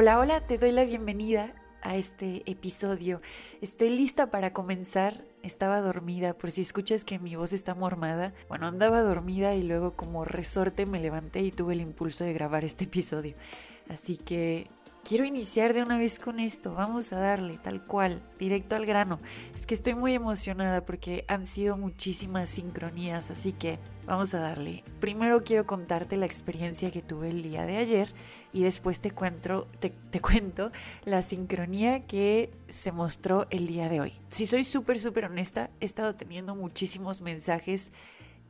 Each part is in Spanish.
Hola, hola, te doy la bienvenida a este episodio. Estoy lista para comenzar. Estaba dormida, por si escuchas que mi voz está mormada. Bueno, andaba dormida y luego como resorte me levanté y tuve el impulso de grabar este episodio. Así que quiero iniciar de una vez con esto. Vamos a darle tal cual, directo al grano. Es que estoy muy emocionada porque han sido muchísimas sincronías, así que vamos a darle. Primero quiero contarte la experiencia que tuve el día de ayer y después te cuento, te, cuento la sincronía que se mostró el día de hoy. Si soy súper, súper honesta, he estado teniendo muchísimos mensajes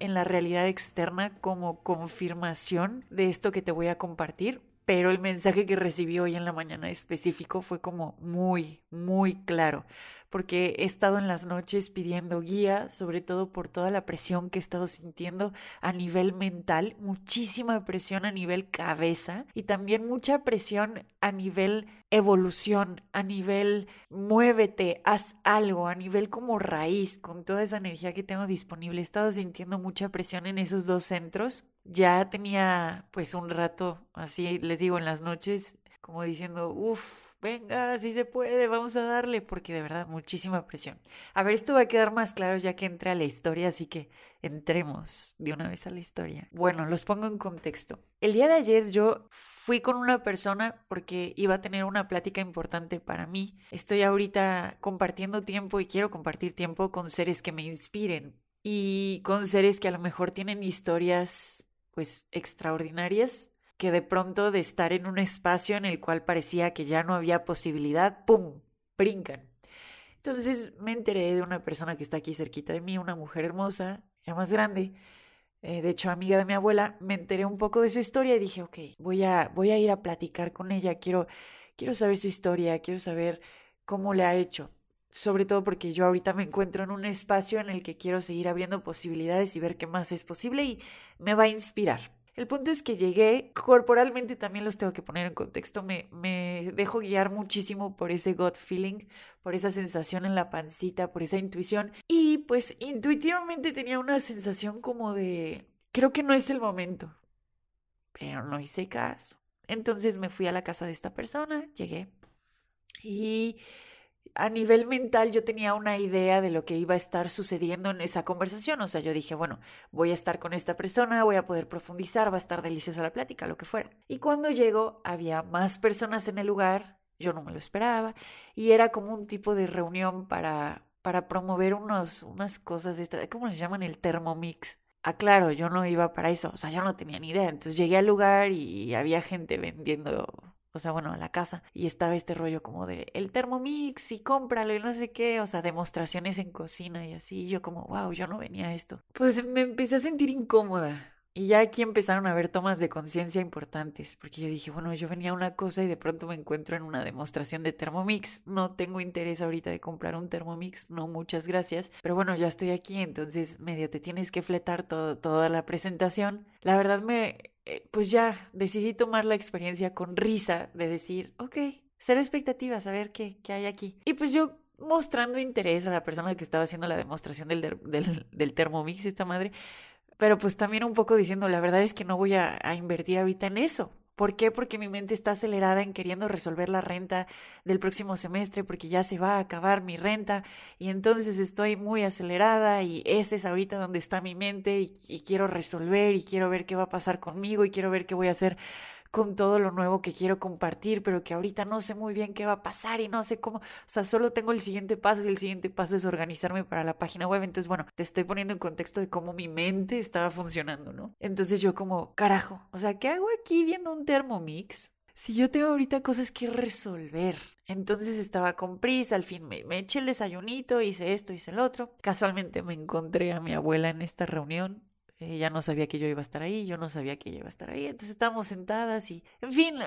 en la realidad externa como confirmación de esto que te voy a compartir pero el mensaje que recibí hoy en la mañana específico fue como muy, muy claro, porque he estado en las noches pidiendo guía, sobre todo por toda la presión que he estado sintiendo a nivel mental, muchísima presión a nivel cabeza y también mucha presión a nivel evolución, a nivel muévete, haz algo, a nivel como raíz, con toda esa energía que tengo disponible. He estado sintiendo mucha presión en esos dos centros ya tenía pues un rato, así les digo, en las noches, como diciendo, uff, venga, así se puede, vamos a darle, porque de verdad, muchísima presión. A ver, esto va a quedar más claro ya que entré a la historia, así que entremos de una vez a la historia. Bueno, los pongo en contexto. El día de ayer yo fui con una persona porque iba a tener una plática importante para mí. Estoy ahorita compartiendo tiempo y quiero compartir tiempo con seres que me inspiren y con seres que a lo mejor tienen historias pues extraordinarias que de pronto de estar en un espacio en el cual parecía que ya no había posibilidad, ¡pum! brincan. Entonces me enteré de una persona que está aquí cerquita de mí, una mujer hermosa, ya más grande, eh, de hecho amiga de mi abuela, me enteré un poco de su historia y dije, ok, voy a, voy a ir a platicar con ella, quiero, quiero saber su historia, quiero saber cómo le ha hecho sobre todo porque yo ahorita me encuentro en un espacio en el que quiero seguir abriendo posibilidades y ver qué más es posible y me va a inspirar. El punto es que llegué, corporalmente también los tengo que poner en contexto, me, me dejo guiar muchísimo por ese gut feeling, por esa sensación en la pancita, por esa intuición y pues intuitivamente tenía una sensación como de, creo que no es el momento, pero no hice caso. Entonces me fui a la casa de esta persona, llegué y a nivel mental yo tenía una idea de lo que iba a estar sucediendo en esa conversación. O sea, yo dije, bueno, voy a estar con esta persona, voy a poder profundizar, va a estar deliciosa la plática, lo que fuera. Y cuando llego, había más personas en el lugar, yo no me lo esperaba, y era como un tipo de reunión para, para promover unos, unas cosas, ¿cómo les llaman? El Thermomix. Ah, claro, yo no iba para eso, o sea, yo no tenía ni idea. Entonces llegué al lugar y había gente vendiendo o sea, bueno, a la casa. Y estaba este rollo como de el Thermomix y cómpralo y no sé qué, o sea, demostraciones en cocina y así. Y yo como, wow, yo no venía a esto. Pues me empecé a sentir incómoda. Y ya aquí empezaron a haber tomas de conciencia importantes, porque yo dije, bueno, yo venía a una cosa y de pronto me encuentro en una demostración de Thermomix. No tengo interés ahorita de comprar un Thermomix, no, muchas gracias. Pero bueno, ya estoy aquí, entonces medio te tienes que fletar toda la presentación. La verdad me, eh, pues ya decidí tomar la experiencia con risa de decir, ok, cero expectativas, a ver qué, qué hay aquí. Y pues yo mostrando interés a la persona que estaba haciendo la demostración del, del, del Thermomix, esta madre, pero pues también un poco diciendo, la verdad es que no voy a, invertir ahorita en eso. ¿Por qué? Porque mi mente está acelerada en queriendo resolver la renta del próximo semestre porque ya se va a acabar mi renta y entonces estoy muy acelerada y ese es ahorita donde está mi mente y, y quiero resolver y quiero ver qué va a pasar conmigo y quiero ver qué voy a hacer con todo lo nuevo que quiero compartir, pero que ahorita no sé muy bien qué va a pasar y no sé cómo, o sea, solo tengo el siguiente paso y el siguiente paso es organizarme para la página web. Entonces, bueno, te estoy poniendo en contexto de cómo mi mente estaba funcionando, ¿no? Entonces yo como, carajo, o sea, ¿qué hago aquí viendo un Thermomix? Si yo tengo ahorita cosas que resolver. Entonces estaba con prisa, al fin me, me eché el desayunito, hice esto, hice el otro. Casualmente me encontré a mi abuela en esta reunión Ella no sabía que yo iba a estar ahí, yo no sabía que ella iba a estar ahí. Entonces estábamos sentadas y, en fin, eh,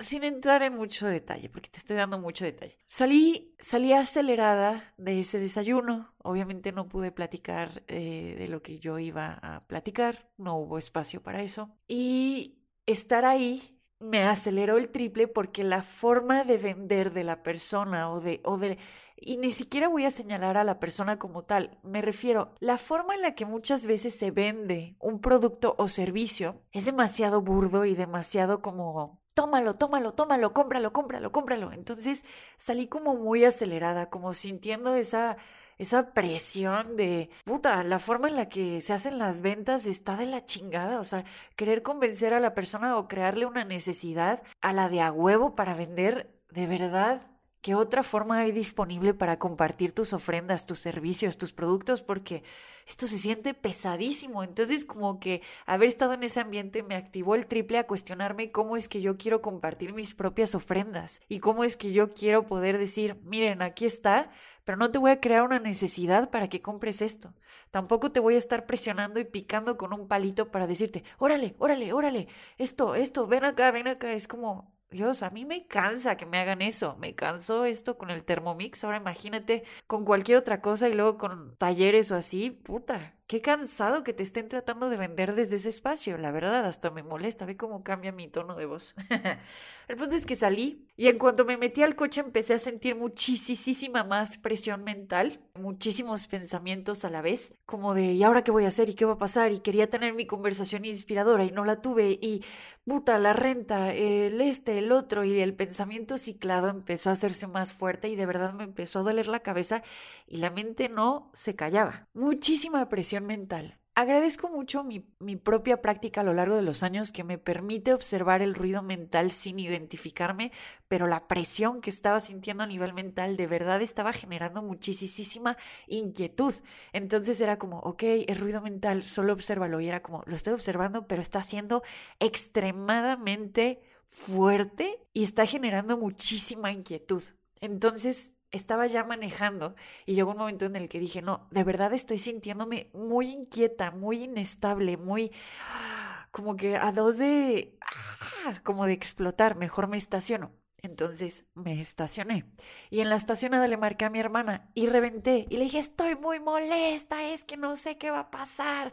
sin entrar en mucho detalle, porque te estoy dando mucho detalle. Salí, salí acelerada de ese desayuno. Obviamente no pude platicar eh, de lo que yo iba a platicar, no hubo espacio para eso. Y estar ahí me aceleró el triple porque la forma de vender de la persona o de, o de y ni siquiera voy a señalar a la persona como tal, me refiero, la forma en la que muchas veces se vende un producto o servicio es demasiado burdo y demasiado como tómalo, tómalo, tómalo, cómpralo, cómpralo, cómpralo. Entonces salí como muy acelerada, como sintiendo esa esa presión de, puta, la forma en la que se hacen las ventas está de la chingada, o sea, querer convencer a la persona o crearle una necesidad a la de a huevo para vender, de verdad, ¿Qué otra forma hay disponible para compartir tus ofrendas, tus servicios, tus productos? Porque esto se siente pesadísimo. Entonces, como que haber estado en ese ambiente me activó el triple a cuestionarme cómo es que yo quiero compartir mis propias ofrendas y cómo es que yo quiero poder decir, miren, aquí está, pero no te voy a crear una necesidad para que compres esto. Tampoco te voy a estar presionando y picando con un palito para decirte, órale, órale, órale, esto, esto, ven acá, ven acá. Es como, Dios, a mí me cansa que me hagan eso. Me cansó esto con el Thermomix. Ahora imagínate con cualquier otra cosa y luego con talleres o así. Puta, Qué cansado que te estén tratando de vender desde ese espacio, la verdad, hasta me molesta, ve cómo cambia mi tono de voz. el punto es que salí y en cuanto me metí al coche empecé a sentir muchísima más presión mental, muchísimos pensamientos a la vez, como de ¿y ahora qué voy a hacer y qué va a pasar? Y quería tener mi conversación inspiradora y no la tuve y puta, la renta, el este, el otro y el pensamiento ciclado empezó a hacerse más fuerte y de verdad me empezó a doler la cabeza y la mente no se callaba. Muchísima presión mental. Agradezco mucho mi, propia práctica a lo largo de los años que me permite observar el ruido mental sin identificarme, pero la presión que estaba sintiendo a nivel mental de verdad estaba generando muchísima inquietud. Entonces era como, ok, el ruido mental, solo obsérvalo. Y era como, lo estoy observando, pero está siendo extremadamente fuerte y está generando muchísima inquietud. Entonces estaba ya manejando y llegó un momento en el que dije, no, de verdad estoy sintiéndome muy inquieta, muy inestable, muy como que a dos de, como de explotar, mejor me estaciono. Entonces me estacioné y en la estacionada le marqué a mi hermana y reventé y le dije, estoy muy molesta, es que no sé qué va a pasar.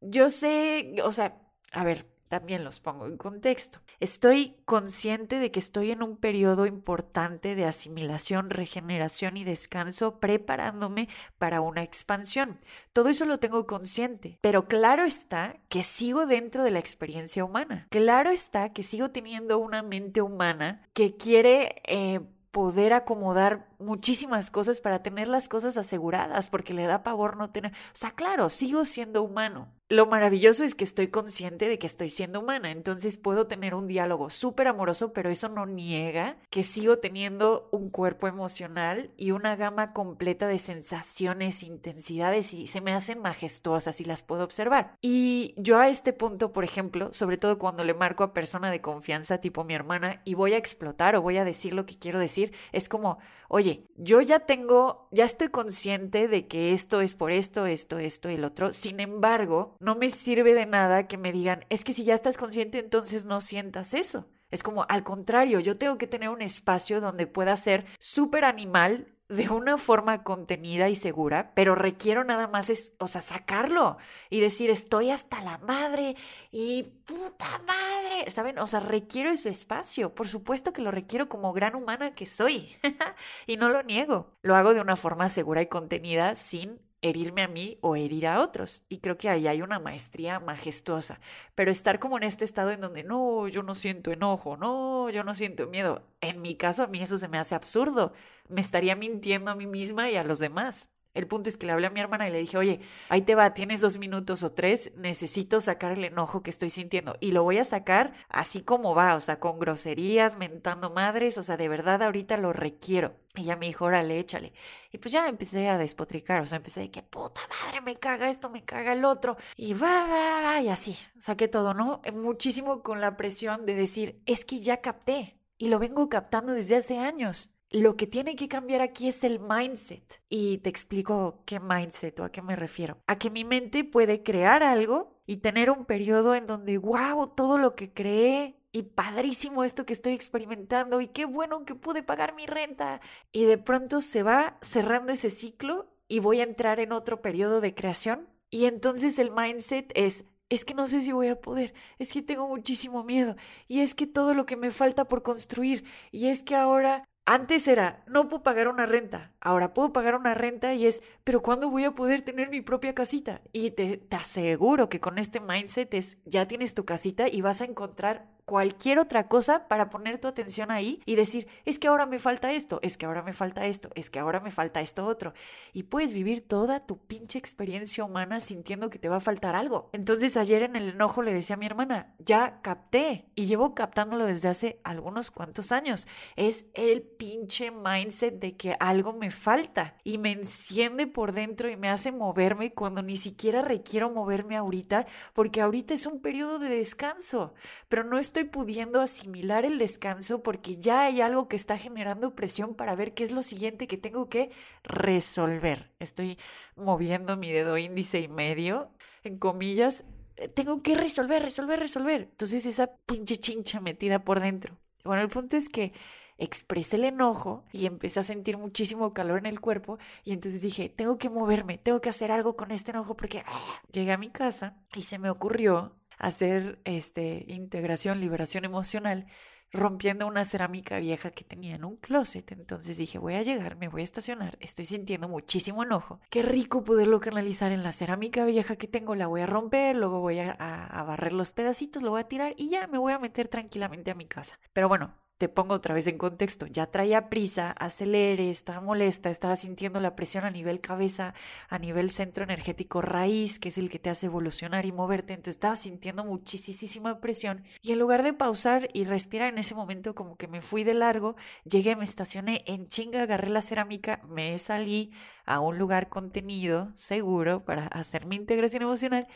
Yo sé, o sea, a ver, también los pongo en contexto. Estoy consciente de que estoy en un periodo importante de asimilación, regeneración y descanso, preparándome para una expansión. Todo eso lo tengo consciente, pero claro está que sigo dentro de la experiencia humana. Claro está que sigo teniendo una mente humana que quiere... Eh, poder acomodar muchísimas cosas para tener las cosas aseguradas, porque le da pavor no tener... O sea, claro, sigo siendo humano, lo maravilloso es que estoy consciente de que estoy siendo humana, entonces puedo tener un diálogo súper amoroso, pero eso no niega que sigo teniendo un cuerpo emocional y una gama completa de sensaciones, intensidades y se me hacen majestuosas y las puedo observar. Y yo a este punto, por ejemplo, sobre todo cuando le marco a persona de confianza tipo mi hermana y voy a explotar o voy a decir lo que quiero decir, es como, oye, yo ya tengo, ya estoy consciente de que esto es por esto, esto, esto y el otro, sin embargo, no me sirve de nada que me digan, es que si ya estás consciente, entonces no sientas eso. Es como, al contrario, yo tengo que tener un espacio donde pueda ser súper animal de una forma contenida y segura, pero requiero nada más, es, o sea, sacarlo y decir, estoy hasta la madre y puta madre, ¿saben? O sea, requiero ese espacio, por supuesto que lo requiero como gran humana que soy y no lo niego. Lo hago de una forma segura y contenida sin herirme a mí o herir a otros. Y creo que ahí hay una maestría majestuosa. Pero estar como en este estado en donde no, yo no siento enojo, no, yo no siento miedo. En mi caso, a mí eso se me hace absurdo. Me estaría mintiendo a mí misma y a los demás. El punto es que le hablé a mi hermana y le dije, oye, ahí te va, tienes dos minutos o tres, necesito sacar el enojo que estoy sintiendo. Y lo voy a sacar así como va, o sea, con groserías, mentando madres, o sea, de verdad ahorita lo requiero. Y ya me dijo, órale, échale. Y pues ya empecé a despotricar, o sea, empecé de que puta madre, me caga esto, me caga el otro. Y va, va, va, y así, saqué todo, ¿no? Muchísimo con la presión de decir, es que ya capté. Y lo vengo captando desde hace años. Lo que tiene que cambiar aquí es el mindset. Y te explico qué mindset o a qué me refiero. A que mi mente puede crear algo y tener un periodo en donde, wow, todo lo que creé y padrísimo esto que estoy experimentando y qué bueno que pude pagar mi renta. Y de pronto se va cerrando ese ciclo y voy a entrar en otro periodo de creación. Y entonces el mindset es, es que no sé si voy a poder, es que tengo muchísimo miedo y es que todo lo que me falta por construir y es que ahora antes era, no puedo pagar una renta, ahora puedo pagar una renta y es, pero ¿cuándo voy a poder tener mi propia casita? Y te, te aseguro que con este mindset es, ya tienes tu casita y vas a encontrar cualquier otra cosa para poner tu atención ahí y decir, es que ahora me falta esto, es que ahora me falta esto, es que ahora me falta esto otro. Y puedes vivir toda tu pinche experiencia humana sintiendo que te va a faltar algo. Entonces ayer en el enojo le decía a mi hermana, ya capté y llevo captándolo desde hace algunos cuantos años. Es el pinche mindset de que algo me falta y me enciende por dentro y me hace moverme cuando ni siquiera requiero moverme ahorita porque ahorita es un periodo de descanso, pero no es estoy pudiendo asimilar el descanso porque ya hay algo que está generando presión para ver qué es lo siguiente que tengo que resolver. Estoy moviendo mi dedo índice y medio, en comillas, eh, tengo que resolver, resolver, resolver. Entonces esa pinche chincha metida por dentro. Bueno, el punto es que expresé el enojo y empecé a sentir muchísimo calor en el cuerpo y entonces dije, tengo que moverme, tengo que hacer algo con este enojo porque ah, llegué a mi casa y se me ocurrió hacer este, integración, liberación emocional, rompiendo una cerámica vieja que tenía en un closet. Entonces dije, voy a llegar, me voy a estacionar, estoy sintiendo muchísimo enojo. Qué rico poderlo canalizar en la cerámica vieja que tengo, la voy a romper, luego voy a, a barrer los pedacitos, lo voy a tirar y ya me voy a meter tranquilamente a mi casa. Pero bueno, te pongo otra vez en contexto, ya traía prisa, acelere, estaba molesta, estaba sintiendo la presión a nivel cabeza, a nivel centro energético raíz, que es el que te hace evolucionar y moverte, entonces estaba sintiendo muchísima presión y en lugar de pausar y respirar en ese momento como que me fui de largo, llegué, me estacioné en chinga, agarré la cerámica, me salí a un lugar contenido, seguro, para hacer mi integración emocional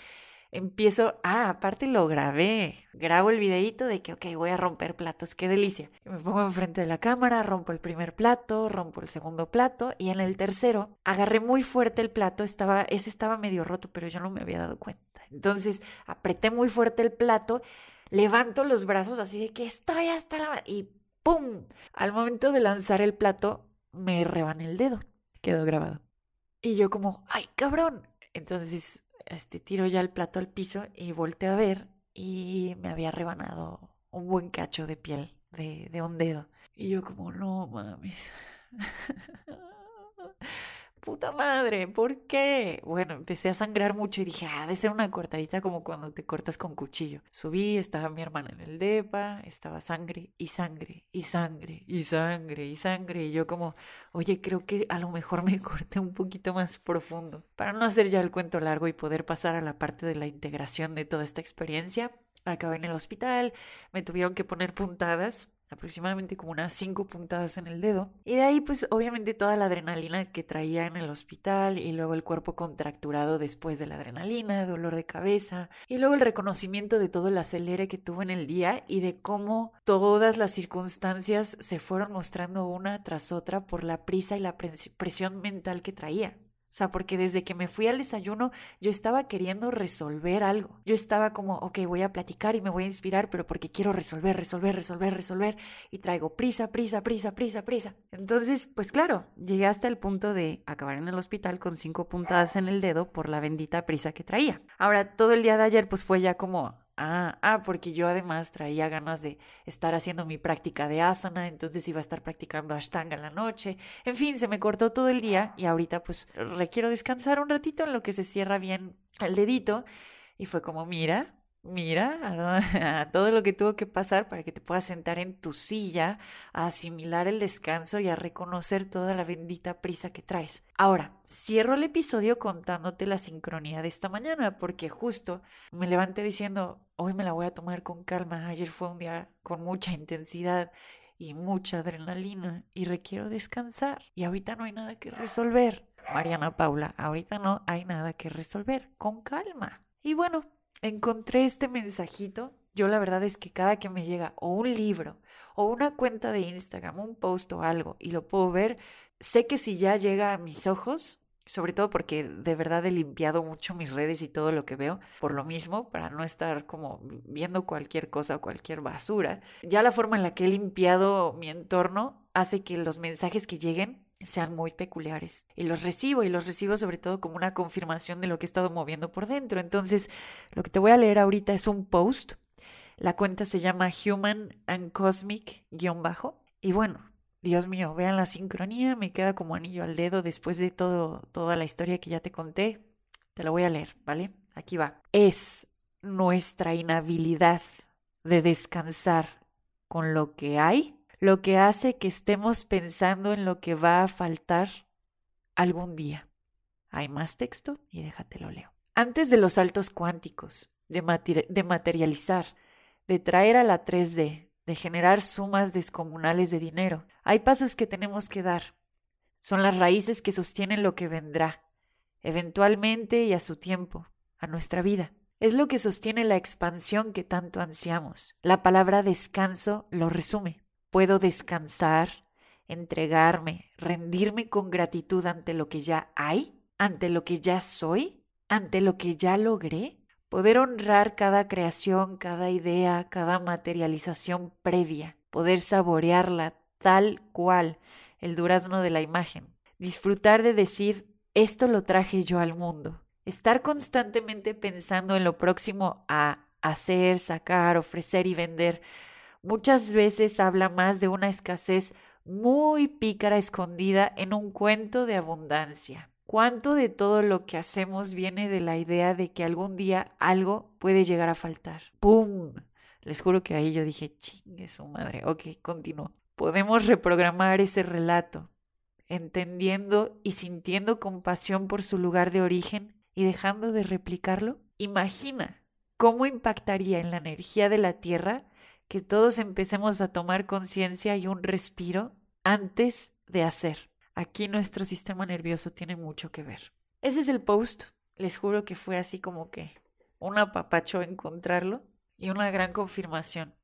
empiezo, ah, aparte lo grabé, grabo el videito de que, ok, voy a romper platos, qué delicia. Me pongo enfrente de la cámara, rompo el primer plato, rompo el segundo plato y en el tercero agarré muy fuerte el plato, estaba, ese estaba medio roto, pero yo no me había dado cuenta. Entonces apreté muy fuerte el plato, levanto los brazos así de que estoy hasta la... y ¡pum! Al momento de lanzar el plato, me rebané el dedo, quedó grabado. Y yo como, ¡ay, cabrón! Entonces este, tiro ya el plato al piso y volteo a ver y me había rebanado un buen cacho de piel de, de un dedo. Y yo como, no mames. puta madre, ¿por qué? Bueno, empecé a sangrar mucho y dije, ah, de ser una cortadita como cuando te cortas con cuchillo. Subí, estaba mi hermana en el depa, estaba sangre y sangre y sangre y sangre y sangre. Y yo como, oye, creo que a lo mejor me corté un poquito más profundo. Para no hacer ya el cuento largo y poder pasar a la parte de la integración de toda esta experiencia, acabé en el hospital, me tuvieron que poner puntadas aproximadamente como unas cinco puntadas en el dedo. Y de ahí pues obviamente toda la adrenalina que traía en el hospital y luego el cuerpo contracturado después de la adrenalina, dolor de cabeza y luego el reconocimiento de todo el acelere que tuvo en el día y de cómo todas las circunstancias se fueron mostrando una tras otra por la prisa y la presión mental que traía. O sea, porque desde que me fui al desayuno yo estaba queriendo resolver algo. Yo estaba como, ok, voy a platicar y me voy a inspirar, pero porque quiero resolver, resolver, resolver, resolver. Y traigo prisa, prisa, prisa, prisa, prisa. Entonces, pues claro, llegué hasta el punto de acabar en el hospital con cinco puntadas en el dedo por la bendita prisa que traía. Ahora, todo el día de ayer pues fue ya como, Ah, ah, porque yo además traía ganas de estar haciendo mi práctica de asana, entonces iba a estar practicando ashtanga en la noche. En fin, se me cortó todo el día y ahorita pues requiero descansar un ratito en lo que se cierra bien el dedito. Y fue como, mira, Mira a, todo lo que tuvo que pasar para que te puedas sentar en tu silla, a asimilar el descanso y a reconocer toda la bendita prisa que traes. Ahora, cierro el episodio contándote la sincronía de esta mañana, porque justo me levanté diciendo, hoy me la voy a tomar con calma, ayer fue un día con mucha intensidad y mucha adrenalina y requiero descansar y ahorita no hay nada que resolver. Mariana Paula, ahorita no hay nada que resolver, con calma. Y bueno, encontré este mensajito. Yo la verdad es que cada que me llega o un libro o una cuenta de Instagram, un post o algo y lo puedo ver, sé que si ya llega a mis ojos, sobre todo porque de verdad he limpiado mucho mis redes y todo lo que veo por lo mismo, para no estar como viendo cualquier cosa o cualquier basura. Ya la forma en la que he limpiado mi entorno hace que los mensajes que lleguen sean muy peculiares. Y los recibo, y los recibo sobre todo como una confirmación de lo que he estado moviendo por dentro. Entonces, lo que te voy a leer ahorita es un post. La cuenta se llama Human and Cosmic-bajo. Y bueno, Dios mío, vean la sincronía, me queda como anillo al dedo después de todo, toda la historia que ya te conté. Te lo voy a leer, ¿vale? Aquí va. Es nuestra inhabilidad de descansar con lo que hay lo que hace que estemos pensando en lo que va a faltar algún día. Hay más texto y déjatelo leo. Antes de los saltos cuánticos, de, de materializar, de traer a la 3D, de generar sumas descomunales de dinero. Hay pasos que tenemos que dar. Son las raíces que sostienen lo que vendrá, eventualmente y a su tiempo, a nuestra vida. Es lo que sostiene la expansión que tanto ansiamos. La palabra descanso lo resume. Puedo descansar, entregarme, rendirme con gratitud ante lo que ya hay, ante lo que ya soy, ante lo que ya logré poder honrar cada creación, cada idea, cada materialización previa, poder saborearla tal cual, el durazno de la imagen, disfrutar de decir, esto lo traje yo al mundo, estar constantemente pensando en lo próximo a hacer, sacar, ofrecer y vender, muchas veces habla más de una escasez muy pícara escondida en un cuento de abundancia. ¿Cuánto de todo lo que hacemos viene de la idea de que algún día algo puede llegar a faltar? ¡Pum! Les juro que ahí yo dije, chingue su madre. Ok, continúo. Podemos reprogramar ese relato, entendiendo y sintiendo compasión por su lugar de origen y dejando de replicarlo. Imagina cómo impactaría en la energía de la Tierra que todos empecemos a tomar conciencia y un respiro antes de hacer. Aquí nuestro sistema nervioso tiene mucho que ver. Ese es el post. Les juro que fue así como que un apapacho encontrarlo y una gran confirmación.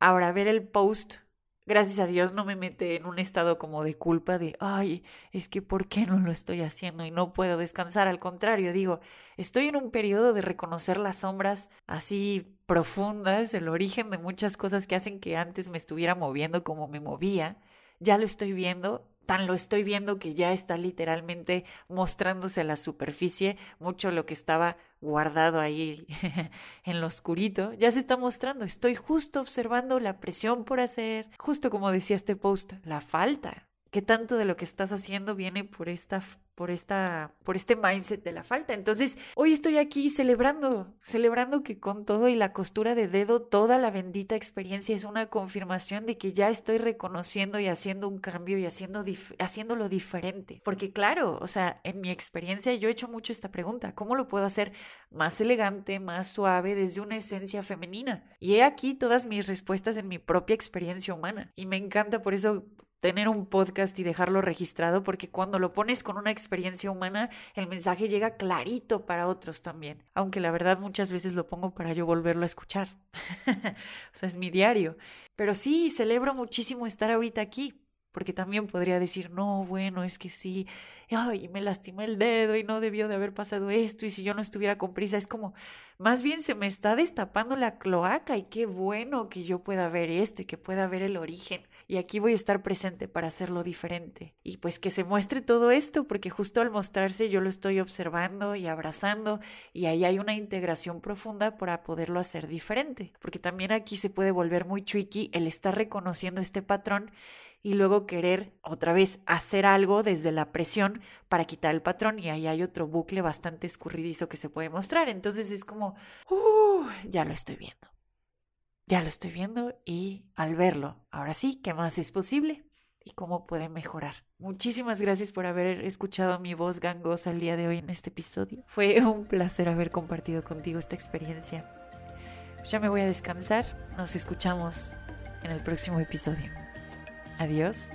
Ahora, ver el post, gracias a Dios no me mete en un estado como de culpa de, ay, es que ¿por qué no lo estoy haciendo y no puedo descansar? Al contrario, digo, estoy en un periodo de reconocer las sombras así profundas, el origen de muchas cosas que hacen que antes me estuviera moviendo como me movía. Ya lo estoy viendo tan lo estoy viendo que ya está literalmente mostrándose a la superficie, mucho lo que estaba guardado ahí en lo oscurito, ya se está mostrando. Estoy justo observando la presión por hacer, justo como decía este post, la falta. ¿Qué tanto de lo que estás haciendo viene por esta por esta por este mindset de la falta. Entonces, hoy estoy aquí celebrando, celebrando que con todo y la costura de dedo toda la bendita experiencia es una confirmación de que ya estoy reconociendo y haciendo un cambio y haciendo haciéndolo diferente. Porque claro, o sea, en mi experiencia yo he hecho mucho esta pregunta, ¿cómo lo puedo hacer más elegante, más suave desde una esencia femenina? Y he aquí todas mis respuestas en mi propia experiencia humana. Y me encanta por eso tener un podcast y dejarlo registrado, porque cuando lo pones con una experiencia humana, el mensaje llega clarito para otros también. Aunque la verdad muchas veces lo pongo para yo volverlo a escuchar. o sea, es mi diario. Pero sí, celebro muchísimo estar ahorita aquí, porque también podría decir, no, bueno, es que sí, ay, me lastimé el dedo y no debió de haber pasado esto y si yo no estuviera con prisa, es como, más bien se me está destapando la cloaca y qué bueno que yo pueda ver esto y que pueda ver el origen y aquí voy a estar presente para hacerlo diferente y pues que se muestre todo esto porque justo al mostrarse yo lo estoy observando y abrazando y ahí hay una integración profunda para poderlo hacer diferente porque también aquí se puede volver muy tricky el estar reconociendo este patrón y luego querer otra vez hacer algo desde la presión para quitar el patrón y ahí hay otro bucle bastante escurridizo que se puede mostrar. Entonces es como, uh, ya lo estoy viendo. Ya lo estoy viendo y al verlo, ahora sí, ¿qué más es posible? ¿Y cómo puede mejorar? Muchísimas gracias por haber escuchado mi voz gangosa el día de hoy en este episodio. Fue un placer haber compartido contigo esta experiencia. Ya me voy a descansar. Nos escuchamos en el próximo episodio. Adiós.